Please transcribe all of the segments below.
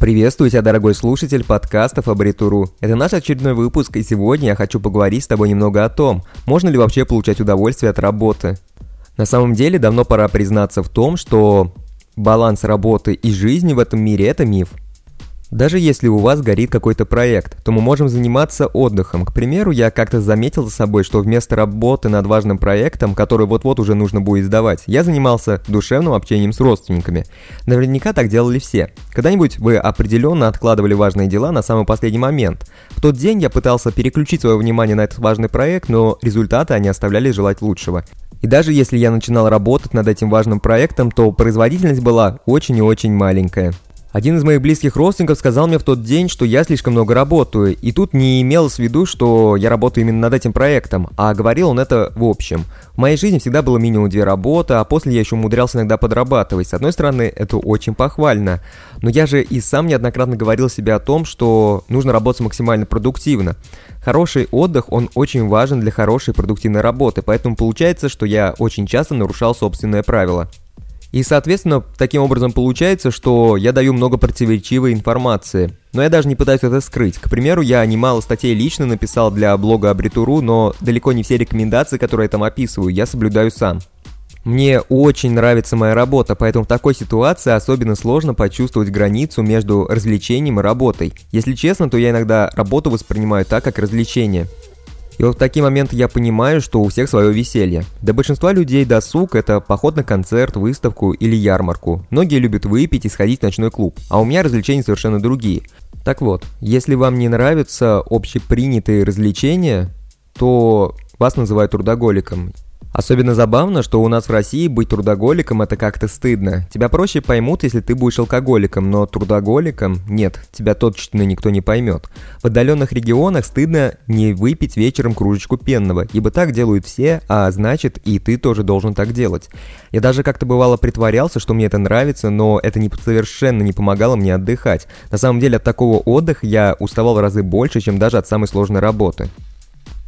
Приветствую тебя, дорогой слушатель подкаста Фабритуру. Это наш очередной выпуск, и сегодня я хочу поговорить с тобой немного о том, можно ли вообще получать удовольствие от работы. На самом деле, давно пора признаться в том, что баланс работы и жизни в этом мире – это миф – даже если у вас горит какой-то проект, то мы можем заниматься отдыхом. К примеру, я как-то заметил за собой, что вместо работы над важным проектом, который вот-вот уже нужно будет сдавать, я занимался душевным общением с родственниками. Наверняка так делали все. Когда-нибудь вы определенно откладывали важные дела на самый последний момент. В тот день я пытался переключить свое внимание на этот важный проект, но результаты они оставляли желать лучшего. И даже если я начинал работать над этим важным проектом, то производительность была очень и очень маленькая. Один из моих близких родственников сказал мне в тот день, что я слишком много работаю, и тут не имел в виду, что я работаю именно над этим проектом, а говорил он это в общем. В моей жизни всегда было минимум две работы, а после я еще умудрялся иногда подрабатывать. С одной стороны, это очень похвально, но я же и сам неоднократно говорил себе о том, что нужно работать максимально продуктивно. Хороший отдых, он очень важен для хорошей продуктивной работы, поэтому получается, что я очень часто нарушал собственные правила. И, соответственно, таким образом получается, что я даю много противоречивой информации. Но я даже не пытаюсь это скрыть. К примеру, я немало статей лично написал для блога Абритуру, но далеко не все рекомендации, которые я там описываю, я соблюдаю сам. Мне очень нравится моя работа, поэтому в такой ситуации особенно сложно почувствовать границу между развлечением и работой. Если честно, то я иногда работу воспринимаю так, как развлечение. И вот в такие моменты я понимаю, что у всех свое веселье. Для большинства людей досуг – это поход на концерт, выставку или ярмарку. Многие любят выпить и сходить в ночной клуб, а у меня развлечения совершенно другие. Так вот, если вам не нравятся общепринятые развлечения, то вас называют трудоголиком. Особенно забавно, что у нас в России быть трудоголиком это как-то стыдно. Тебя проще поймут, если ты будешь алкоголиком, но трудоголиком нет, тебя точно никто не поймет. В отдаленных регионах стыдно не выпить вечером кружечку пенного, ибо так делают все, а значит и ты тоже должен так делать. Я даже как-то бывало притворялся, что мне это нравится, но это не, совершенно не помогало мне отдыхать. На самом деле от такого отдыха я уставал в разы больше, чем даже от самой сложной работы.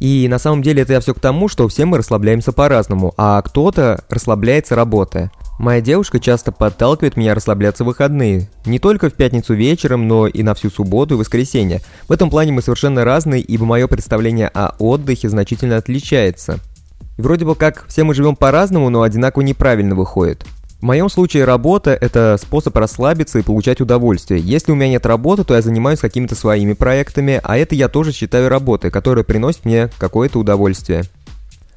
И на самом деле это я все к тому, что все мы расслабляемся по-разному, а кто-то расслабляется работая. Моя девушка часто подталкивает меня расслабляться в выходные. Не только в пятницу вечером, но и на всю субботу и воскресенье. В этом плане мы совершенно разные, ибо мое представление о отдыхе значительно отличается. И вроде бы как все мы живем по-разному, но одинаково неправильно выходит. В моем случае работа – это способ расслабиться и получать удовольствие. Если у меня нет работы, то я занимаюсь какими-то своими проектами, а это я тоже считаю работой, которая приносит мне какое-то удовольствие.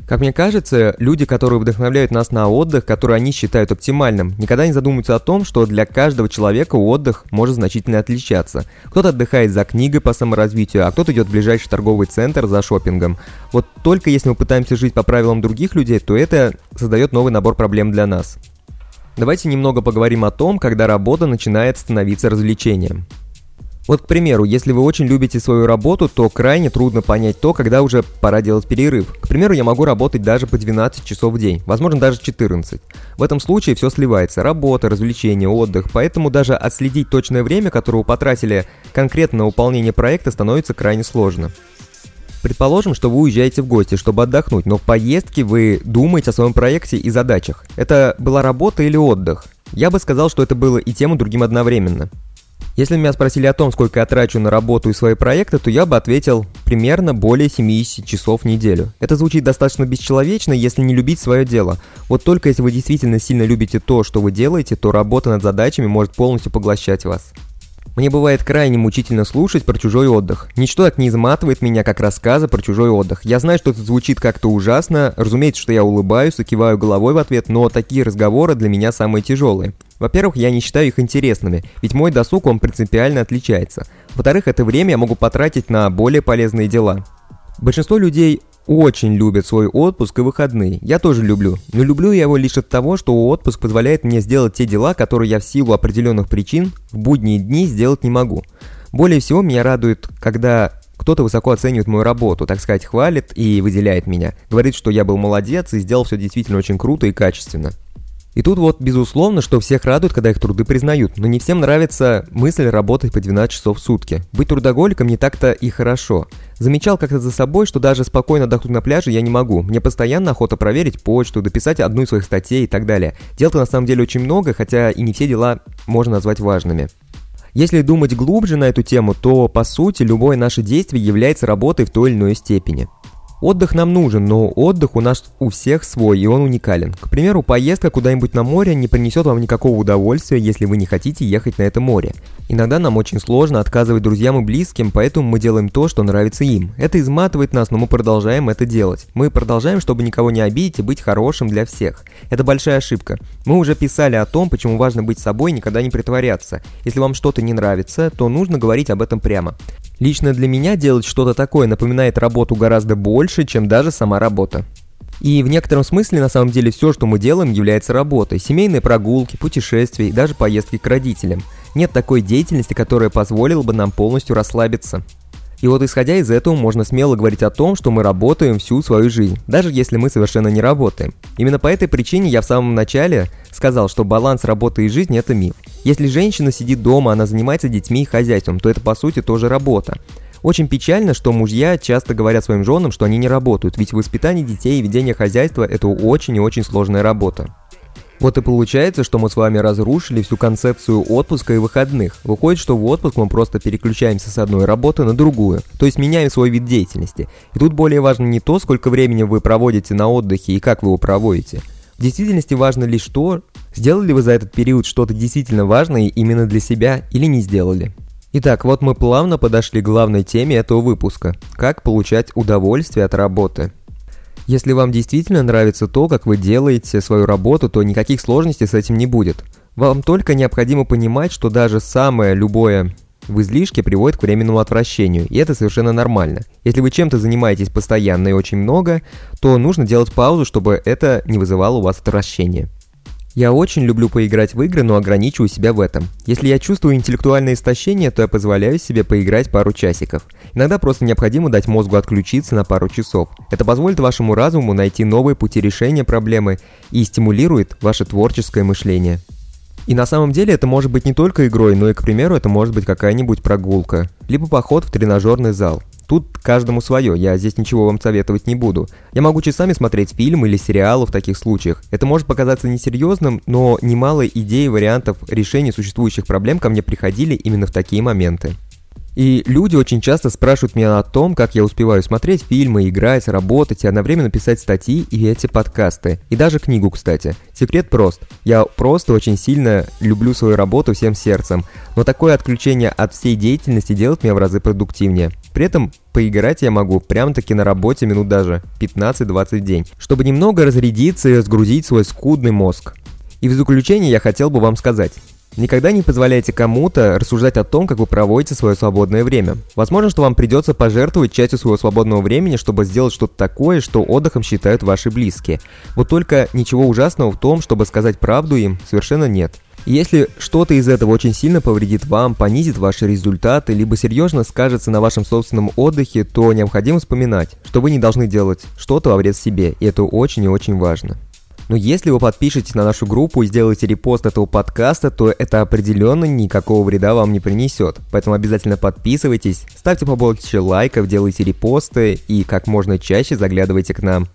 Как мне кажется, люди, которые вдохновляют нас на отдых, который они считают оптимальным, никогда не задумываются о том, что для каждого человека отдых может значительно отличаться. Кто-то отдыхает за книгой по саморазвитию, а кто-то идет в ближайший торговый центр за шопингом. Вот только если мы пытаемся жить по правилам других людей, то это создает новый набор проблем для нас. Давайте немного поговорим о том, когда работа начинает становиться развлечением. Вот, к примеру, если вы очень любите свою работу, то крайне трудно понять то, когда уже пора делать перерыв. К примеру, я могу работать даже по 12 часов в день, возможно, даже 14. В этом случае все сливается – работа, развлечения, отдых, поэтому даже отследить точное время, которое вы потратили конкретно на выполнение проекта, становится крайне сложно. Предположим, что вы уезжаете в гости, чтобы отдохнуть, но в поездке вы думаете о своем проекте и задачах. Это была работа или отдых? Я бы сказал, что это было и тем, и другим одновременно. Если меня спросили о том, сколько я трачу на работу и свои проекты, то я бы ответил примерно более 70 часов в неделю. Это звучит достаточно бесчеловечно, если не любить свое дело. Вот только если вы действительно сильно любите то, что вы делаете, то работа над задачами может полностью поглощать вас. Мне бывает крайне мучительно слушать про чужой отдых. Ничто так не изматывает меня, как рассказы про чужой отдых. Я знаю, что это звучит как-то ужасно, разумеется, что я улыбаюсь и киваю головой в ответ, но такие разговоры для меня самые тяжелые. Во-первых, я не считаю их интересными, ведь мой досуг, он принципиально отличается. Во-вторых, это время я могу потратить на более полезные дела. Большинство людей очень любят свой отпуск и выходные. Я тоже люблю. Но люблю я его лишь от того, что отпуск позволяет мне сделать те дела, которые я в силу определенных причин в будние дни сделать не могу. Более всего меня радует, когда кто-то высоко оценивает мою работу, так сказать, хвалит и выделяет меня. Говорит, что я был молодец и сделал все действительно очень круто и качественно. И тут вот, безусловно, что всех радует, когда их труды признают, но не всем нравится мысль работать по 12 часов в сутки. Быть трудоголиком не так-то и хорошо. Замечал как-то за собой, что даже спокойно отдохнуть на пляже я не могу. Мне постоянно охота проверить почту, дописать одну из своих статей и так далее. Дел-то на самом деле очень много, хотя и не все дела можно назвать важными. Если думать глубже на эту тему, то, по сути, любое наше действие является работой в той или иной степени. Отдых нам нужен, но отдых у нас у всех свой, и он уникален. К примеру, поездка куда-нибудь на море не принесет вам никакого удовольствия, если вы не хотите ехать на это море. Иногда нам очень сложно отказывать друзьям и близким, поэтому мы делаем то, что нравится им. Это изматывает нас, но мы продолжаем это делать. Мы продолжаем, чтобы никого не обидеть и быть хорошим для всех. Это большая ошибка. Мы уже писали о том, почему важно быть собой и никогда не притворяться. Если вам что-то не нравится, то нужно говорить об этом прямо. Лично для меня делать что-то такое напоминает работу гораздо больше, чем даже сама работа. И в некотором смысле на самом деле все, что мы делаем, является работой. Семейные прогулки, путешествия и даже поездки к родителям. Нет такой деятельности, которая позволила бы нам полностью расслабиться. И вот исходя из этого можно смело говорить о том, что мы работаем всю свою жизнь, даже если мы совершенно не работаем. Именно по этой причине я в самом начале сказал, что баланс работы и жизни – это миф. Если женщина сидит дома, она занимается детьми и хозяйством, то это по сути тоже работа. Очень печально, что мужья часто говорят своим женам, что они не работают, ведь воспитание детей и ведение хозяйства – это очень и очень сложная работа. Вот и получается, что мы с вами разрушили всю концепцию отпуска и выходных. Выходит, что в отпуск мы просто переключаемся с одной работы на другую, то есть меняем свой вид деятельности. И тут более важно не то, сколько времени вы проводите на отдыхе и как вы его проводите. В действительности важно лишь то, сделали вы за этот период что-то действительно важное именно для себя или не сделали. Итак, вот мы плавно подошли к главной теме этого выпуска – как получать удовольствие от работы. Если вам действительно нравится то, как вы делаете свою работу, то никаких сложностей с этим не будет. Вам только необходимо понимать, что даже самое любое в излишке приводит к временному отвращению, и это совершенно нормально. Если вы чем-то занимаетесь постоянно и очень много, то нужно делать паузу, чтобы это не вызывало у вас отвращения. Я очень люблю поиграть в игры, но ограничиваю себя в этом. Если я чувствую интеллектуальное истощение, то я позволяю себе поиграть пару часиков. Иногда просто необходимо дать мозгу отключиться на пару часов. Это позволит вашему разуму найти новые пути решения проблемы и стимулирует ваше творческое мышление. И на самом деле это может быть не только игрой, но и, к примеру, это может быть какая-нибудь прогулка, либо поход в тренажерный зал. Тут каждому свое, я здесь ничего вам советовать не буду. Я могу часами смотреть фильм или сериалы в таких случаях. Это может показаться несерьезным, но немало идей и вариантов решения существующих проблем ко мне приходили именно в такие моменты. И люди очень часто спрашивают меня о том, как я успеваю смотреть фильмы, играть, работать и одновременно писать статьи и эти подкасты. И даже книгу, кстати. Секрет прост. Я просто очень сильно люблю свою работу всем сердцем. Но такое отключение от всей деятельности делает меня в разы продуктивнее. При этом поиграть я могу прямо-таки на работе минут даже 15-20 в день, чтобы немного разрядиться и разгрузить свой скудный мозг. И в заключение я хотел бы вам сказать. Никогда не позволяйте кому-то рассуждать о том, как вы проводите свое свободное время. Возможно, что вам придется пожертвовать частью своего свободного времени, чтобы сделать что-то такое, что отдыхом считают ваши близкие. Вот только ничего ужасного в том, чтобы сказать правду им, совершенно нет. Если что-то из этого очень сильно повредит вам, понизит ваши результаты, либо серьезно скажется на вашем собственном отдыхе, то необходимо вспоминать, что вы не должны делать что-то во вред себе, и это очень и очень важно. Но если вы подпишетесь на нашу группу и сделаете репост этого подкаста, то это определенно никакого вреда вам не принесет. Поэтому обязательно подписывайтесь, ставьте побольше лайков, делайте репосты и как можно чаще заглядывайте к нам.